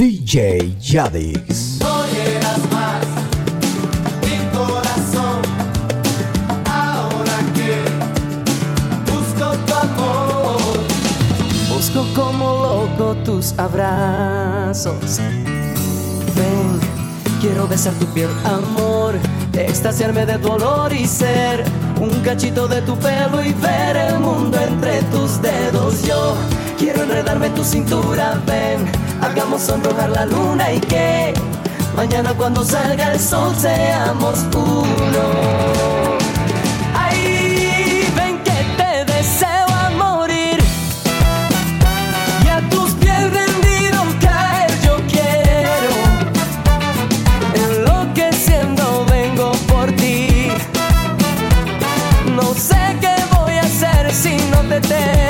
DJ Yadix. Busco como loco tus abrazos. Ven, quiero besar tu piel, amor, extasiarme de dolor y ser un cachito de tu pelo y ver el mundo entre tus dedos. Yo quiero enredarme en tu cintura, ven hagamos sonrojar la luna y que mañana cuando salga el sol seamos uno. Ay, ven que te deseo a morir y a tus pies rendido caer yo quiero. Enloqueciendo vengo por ti. No sé qué voy a hacer si no te.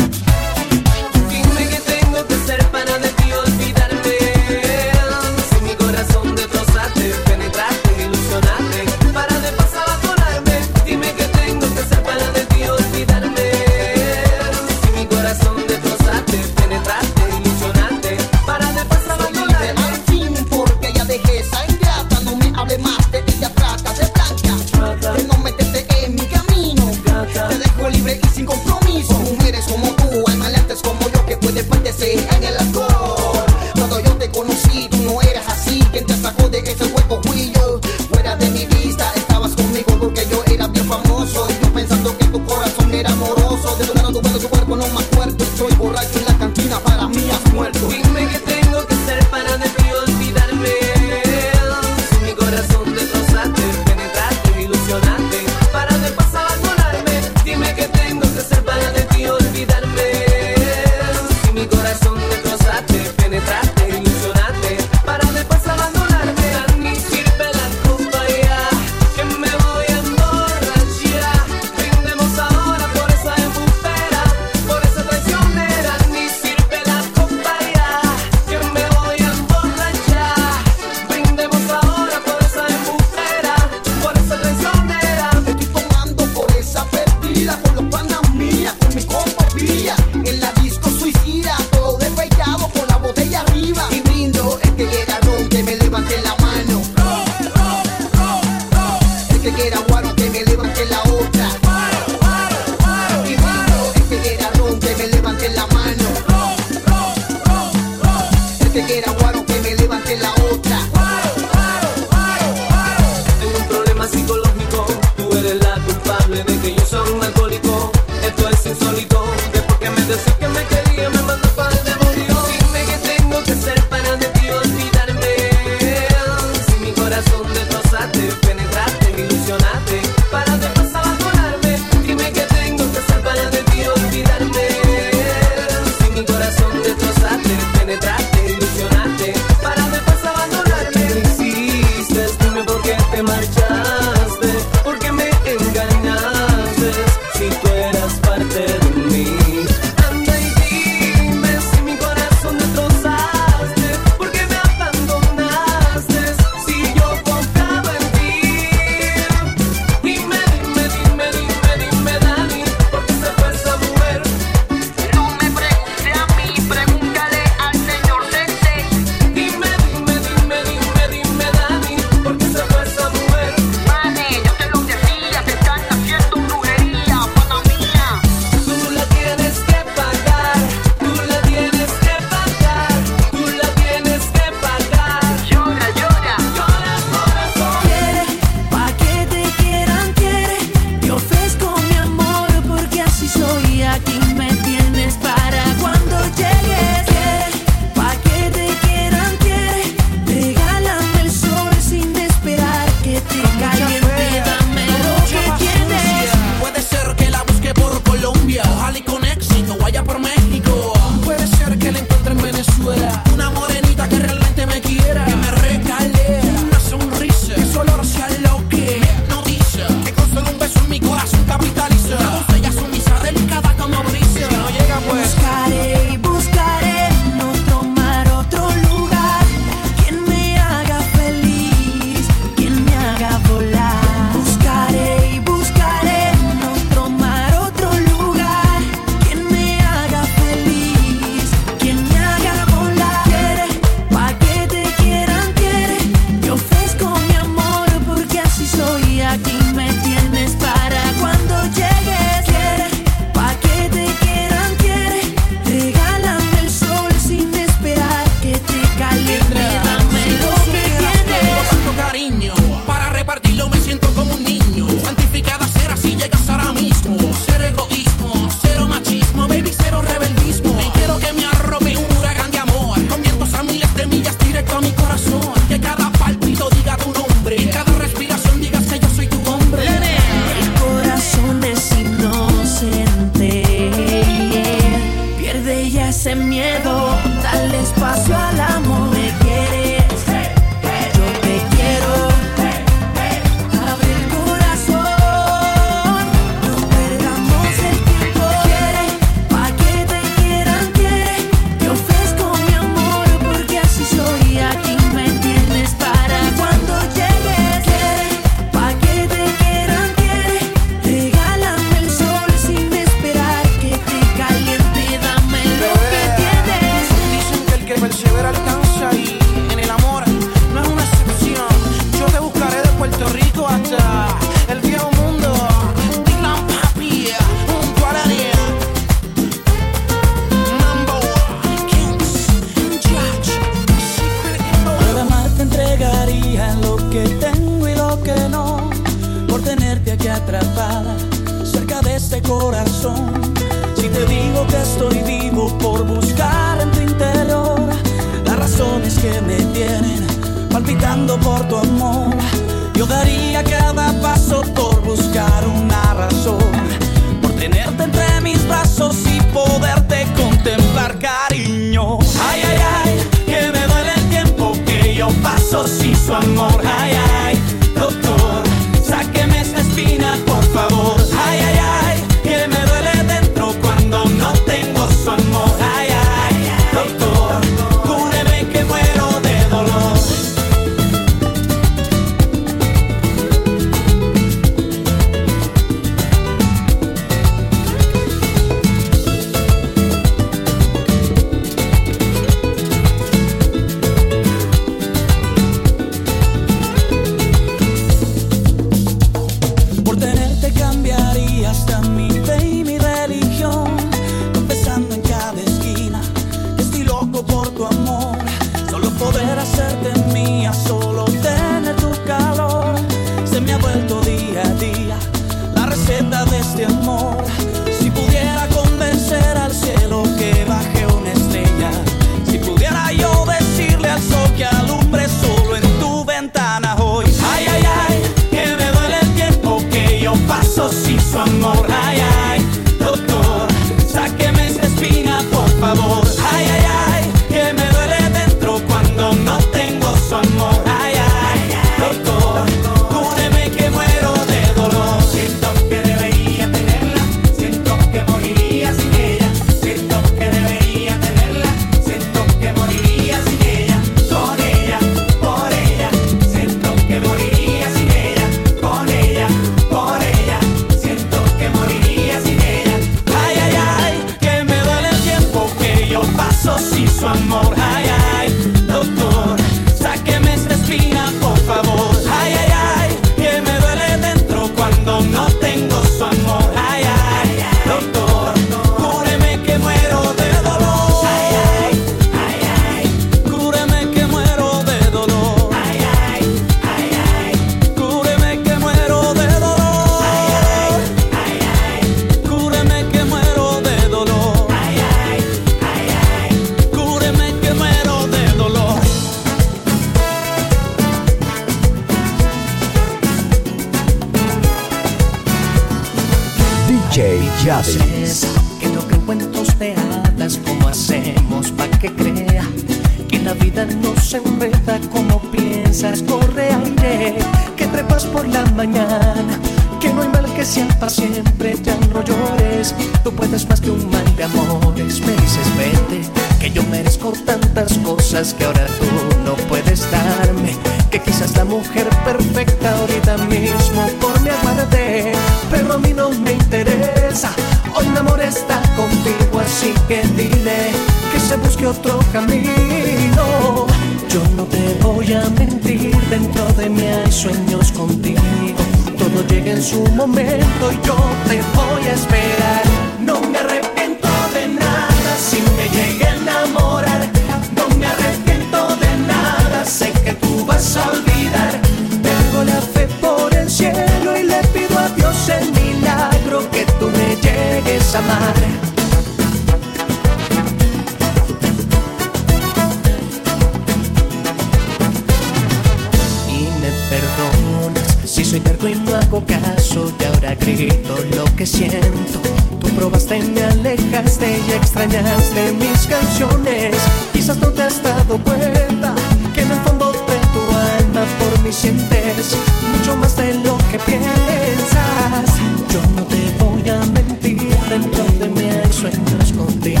Y no hago caso y ahora grito lo que siento. Tú probaste me alejaste y extrañaste mis canciones. Quizás no te has dado cuenta que en el fondo de tu alma por mí sientes mucho más de lo que piensas. Yo no te voy a mentir, dentro de mí hay sueños contigo.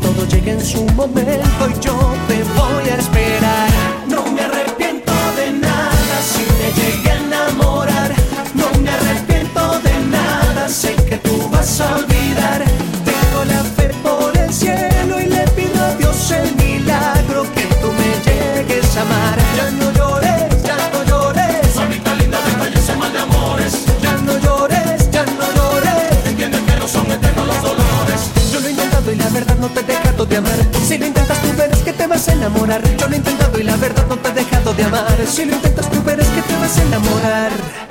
Todo llega en su momento y yo te voy a esperar. Si lo intentas tú verás que te vas a enamorar. Yo lo he intentado y la verdad no te he dejado de amar. Si lo intentas tú verás que te vas a enamorar.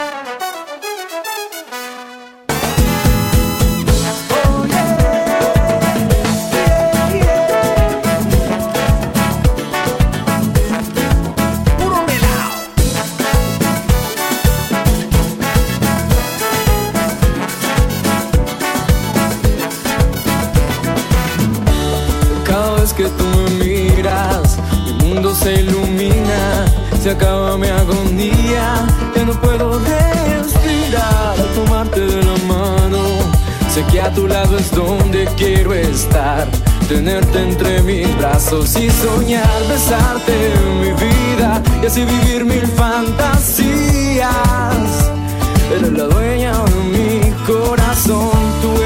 Sé que a tu lado es donde quiero estar, tenerte entre mis brazos y soñar, besarte en mi vida y así vivir mil fantasías. Eres la dueña de mi corazón, tú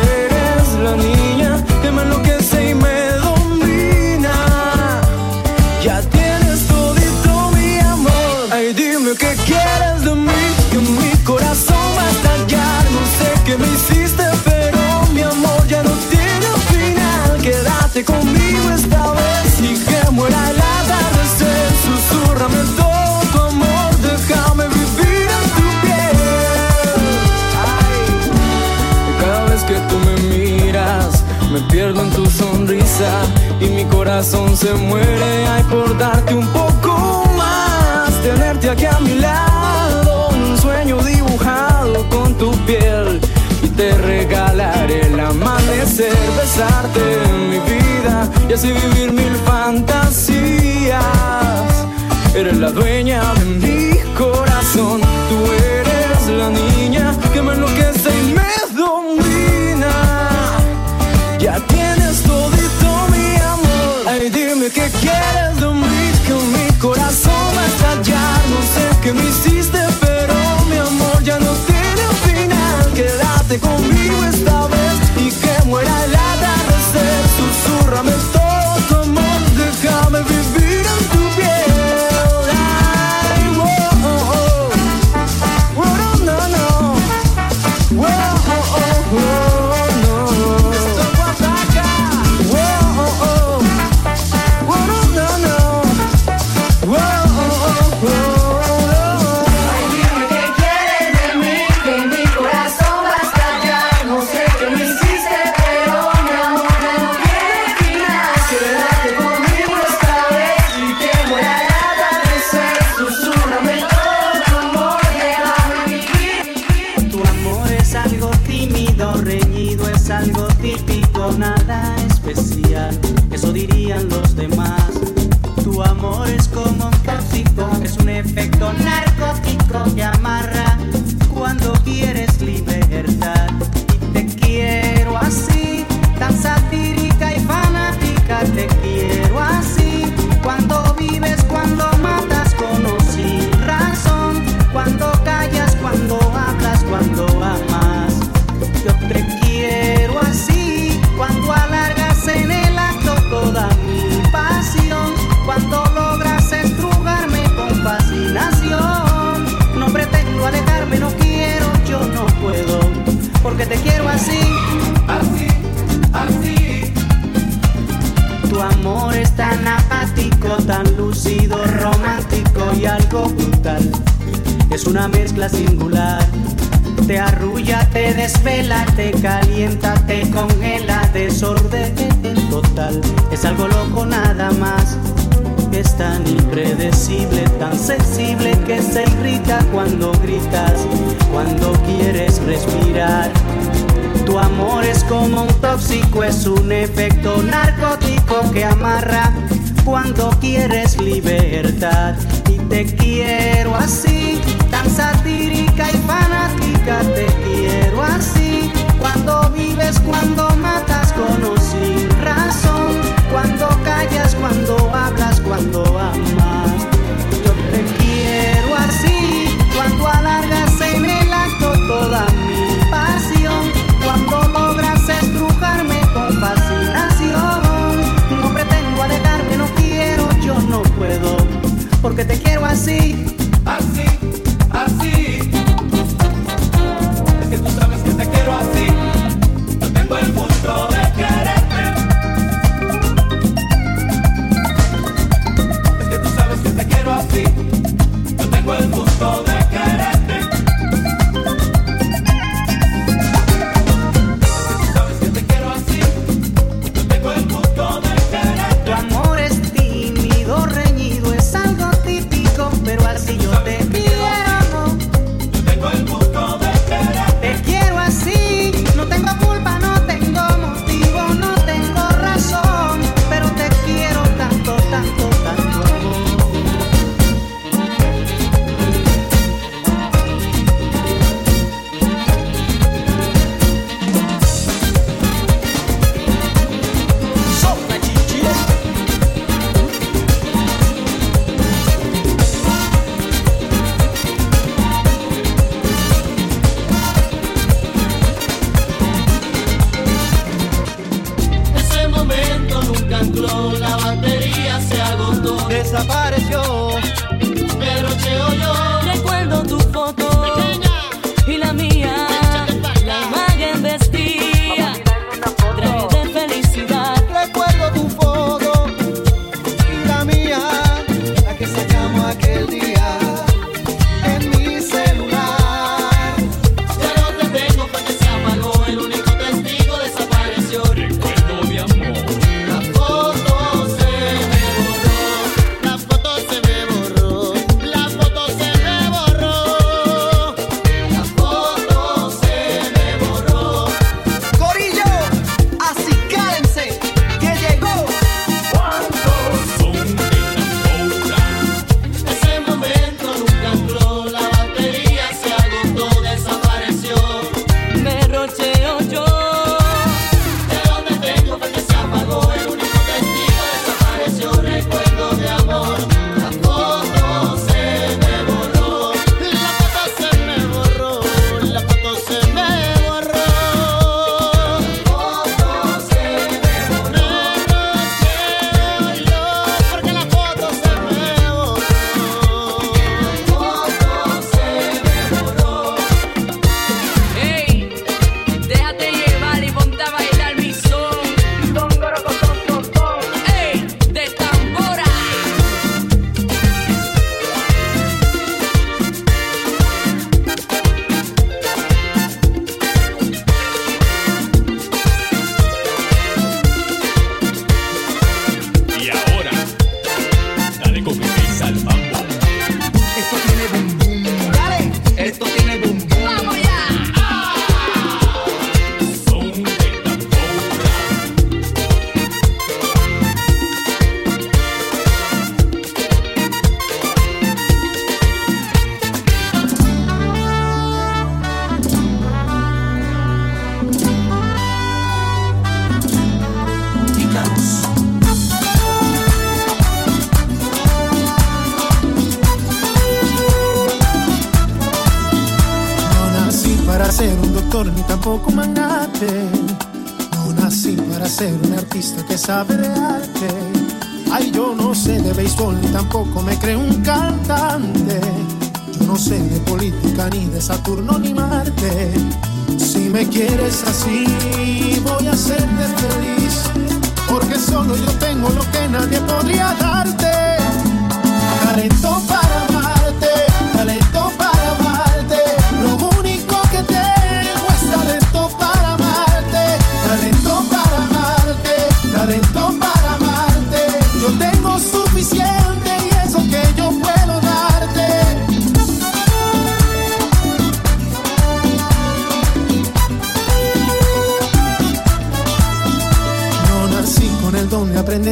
pierdo en tu sonrisa y mi corazón se muere. Ay, por darte un poco más, tenerte aquí a mi lado, un sueño dibujado con tu piel. Y te regalaré el amanecer, besarte en mi vida y así vivir mil fantasías. Eres la dueña de mi corazón, tú eres la niña que me enloquece Qué quieres de mí, que mi corazón va a estallar. No sé qué me hiciste, pero mi amor ya no tiene final. Quédate conmigo congela, desorden total. Es algo loco nada más. Es tan impredecible, tan sensible que se irrita cuando gritas, cuando quieres respirar. Tu amor es como un tóxico, es un efecto narcótico que amarra cuando quieres libertad. Y te quiero así, tan satírica y fanática, te quiero así. Cuando vives, cuando matas con o sin razón, cuando callas, cuando hablas, cuando amas. Yo te quiero así, cuando alargas en el acto toda mi pasión, cuando logras estrujarme con fascinación. No pretendo alejarme, no quiero, yo no puedo, porque te quiero así.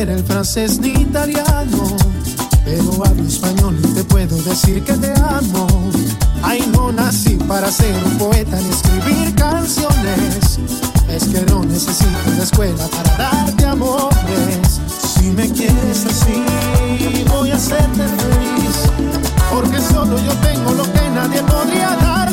el francés ni italiano, pero hablo español y te puedo decir que te amo. Ay, no nací para ser un poeta ni escribir canciones. Es que no necesito la escuela para darte amores. Si me quieres así, voy a hacerte feliz. Porque solo yo tengo lo que nadie podría dar.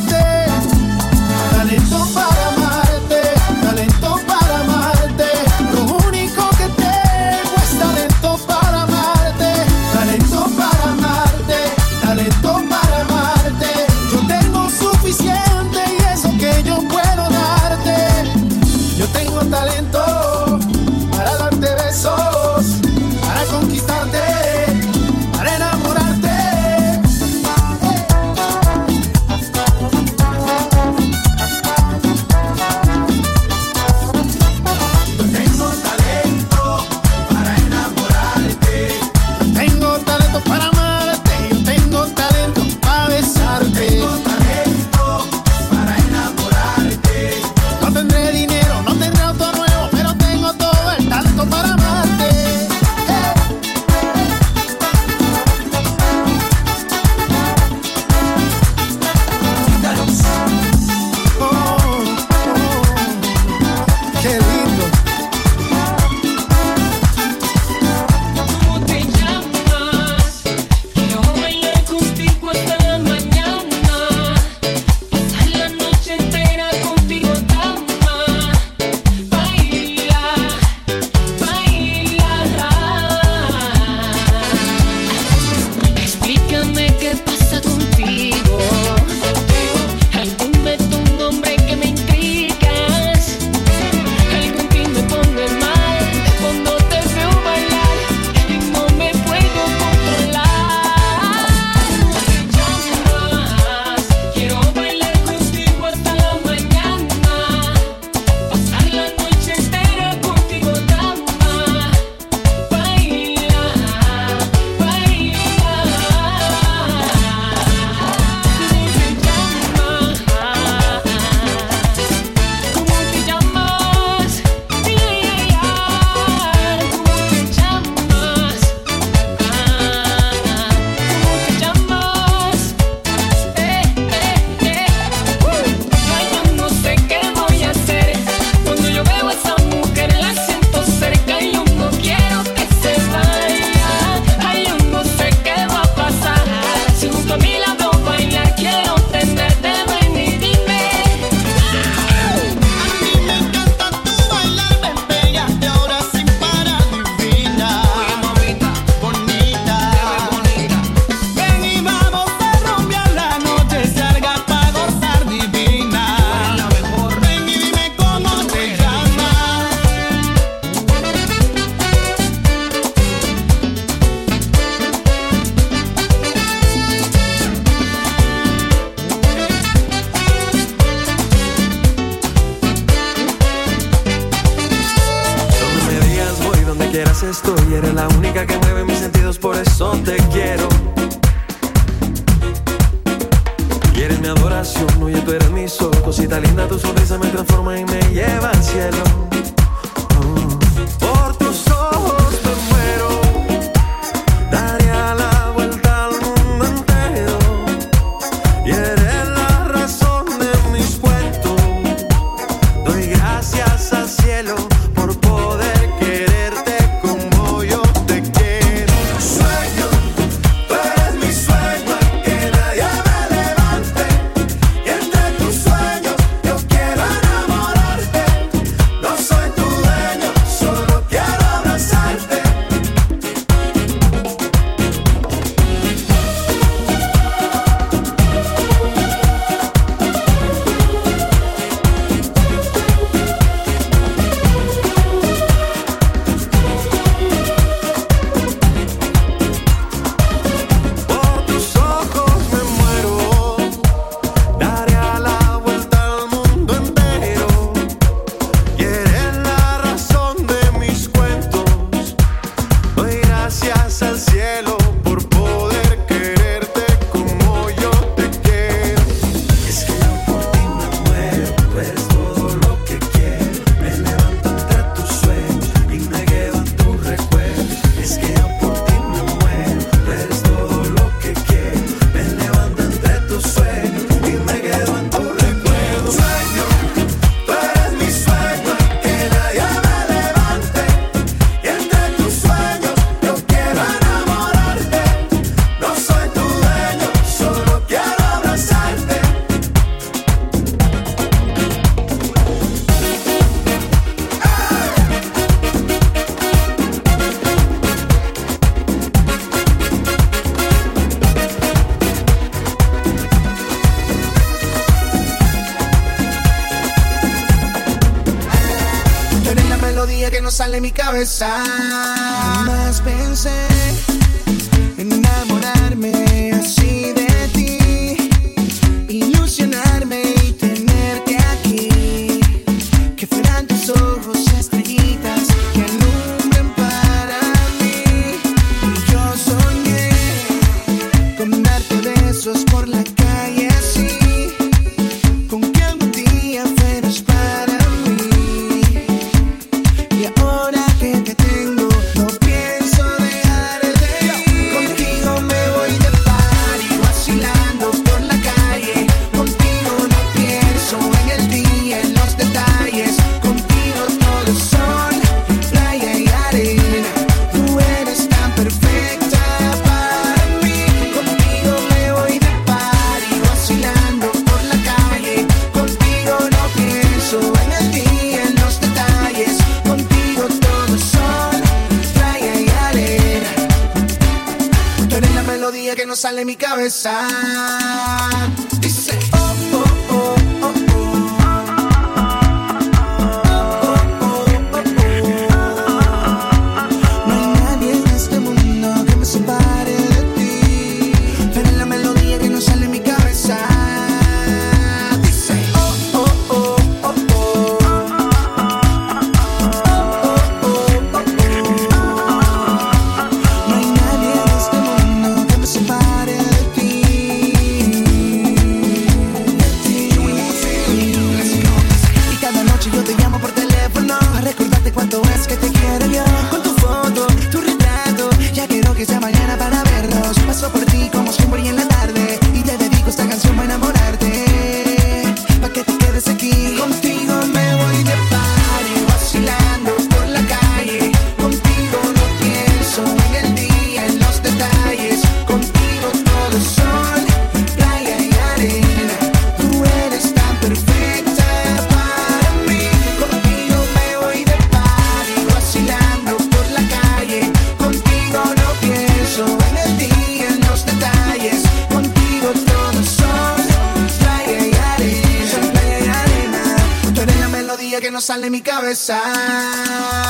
besar.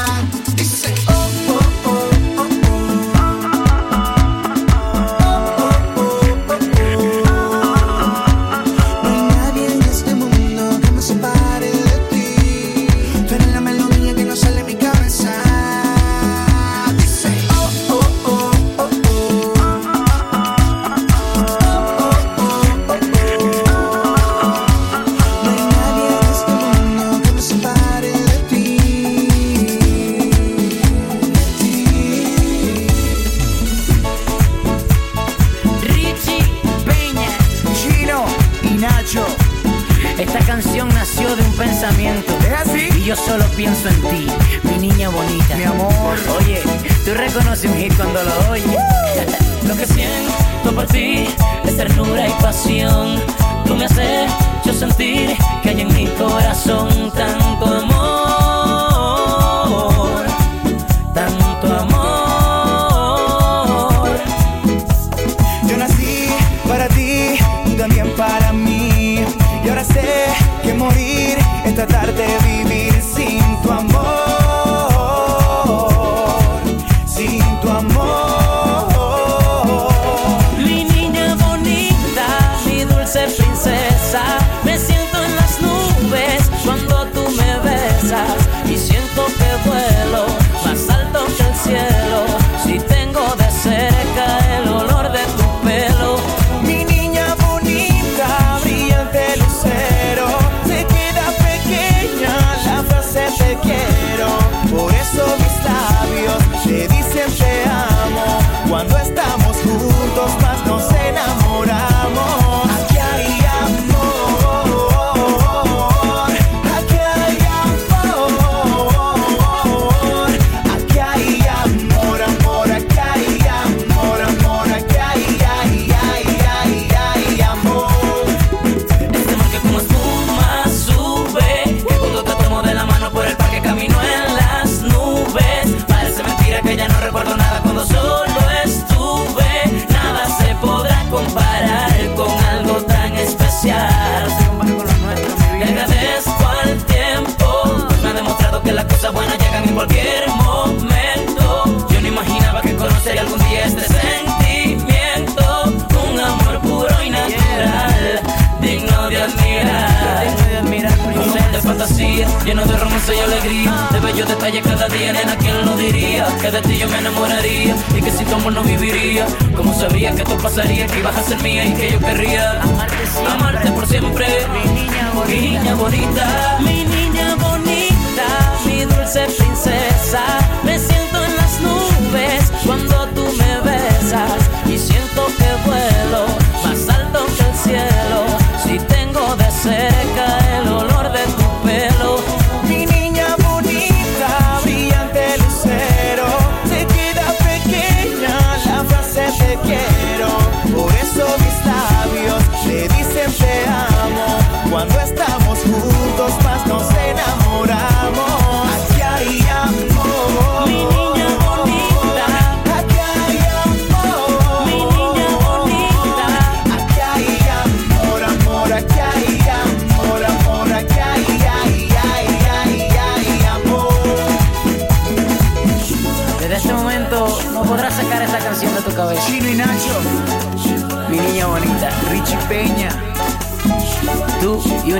poesía, lleno de romance y alegría, de bellos detalles cada día, nena, ¿quién lo diría? Que de ti yo me enamoraría y que si tu amor no viviría, como sabría que esto pasaría, que ibas a ser mía y que yo querría amarte, siempre, por siempre, mi niña bonita, mi niña bonita, mi, niña bonita, mi dulce princesa.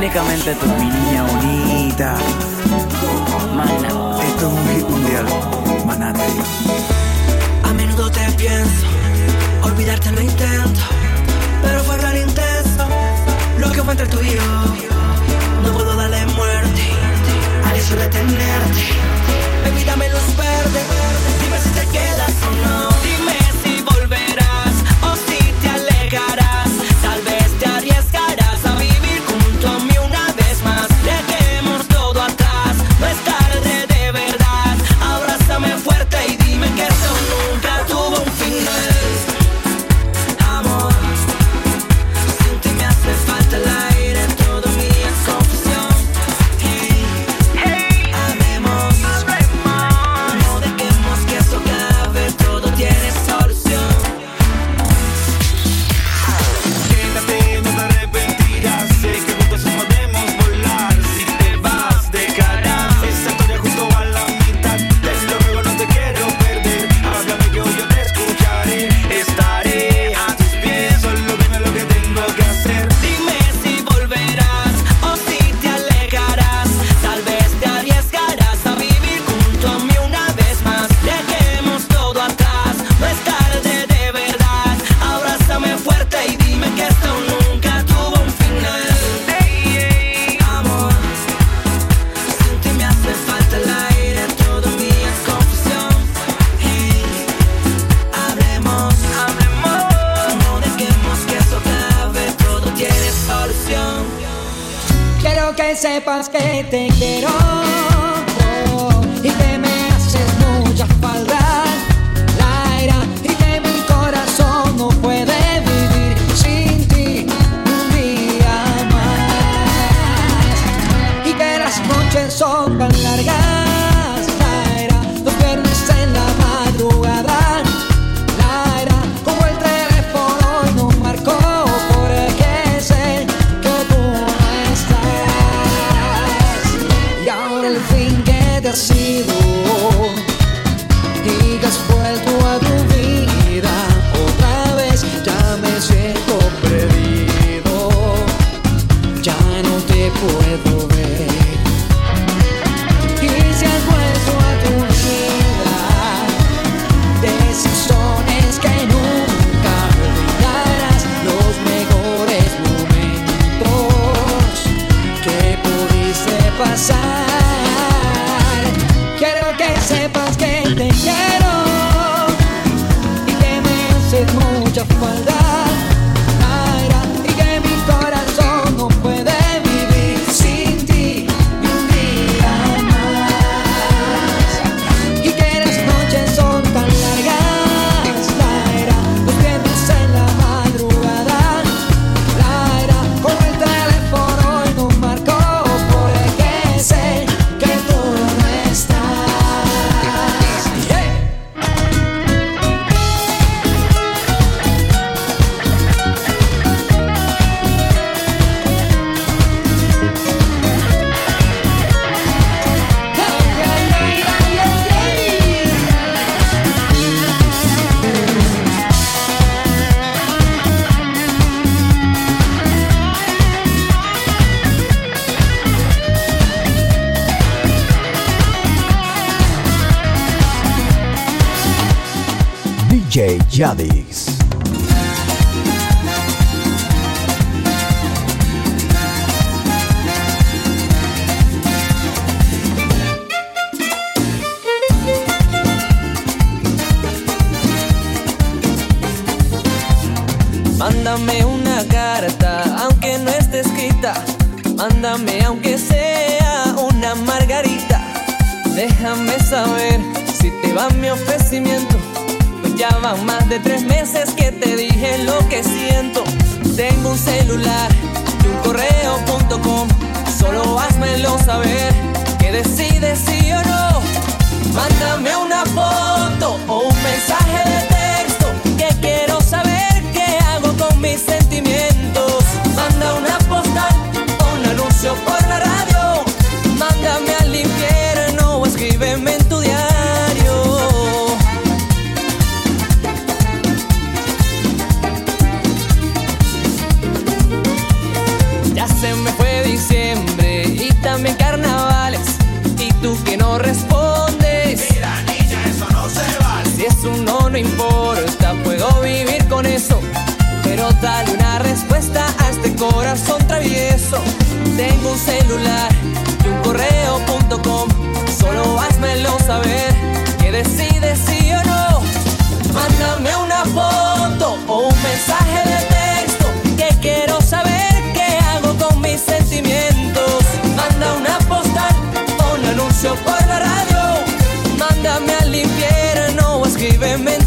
únicamente tú, mi niña bonita. Mana, esto es un hit mundial, manate. A menudo te pienso, olvidarte lo intento, pero fue tan intenso lo que fue entre tú y yo. No puedo darle muerte al hecho de tenerte. Baby, dame luz verde, dime si te quedas o no. Mándame una carta, aunque no esté escrita. Mándame aunque sea una margarita. Déjame saber si te va mi ofrecimiento. Pues ya van más de tres meses que te dije lo que siento. Tengo un celular y un correo.com. Solo házmelo saber que decides sí o no. Mándame una foto o un mensaje de mis sentimientos. Manda una postal o un anuncio por la radio. solo una respuesta a este corazón travieso. Tengo un celular y un correo.com, solo házmelo saber que decides sí o no. Mándame una foto o un mensaje de texto que quiero saber qué hago con mis sentimientos. Manda una postal o un anuncio por la radio. Mándame al infierno o escríbeme en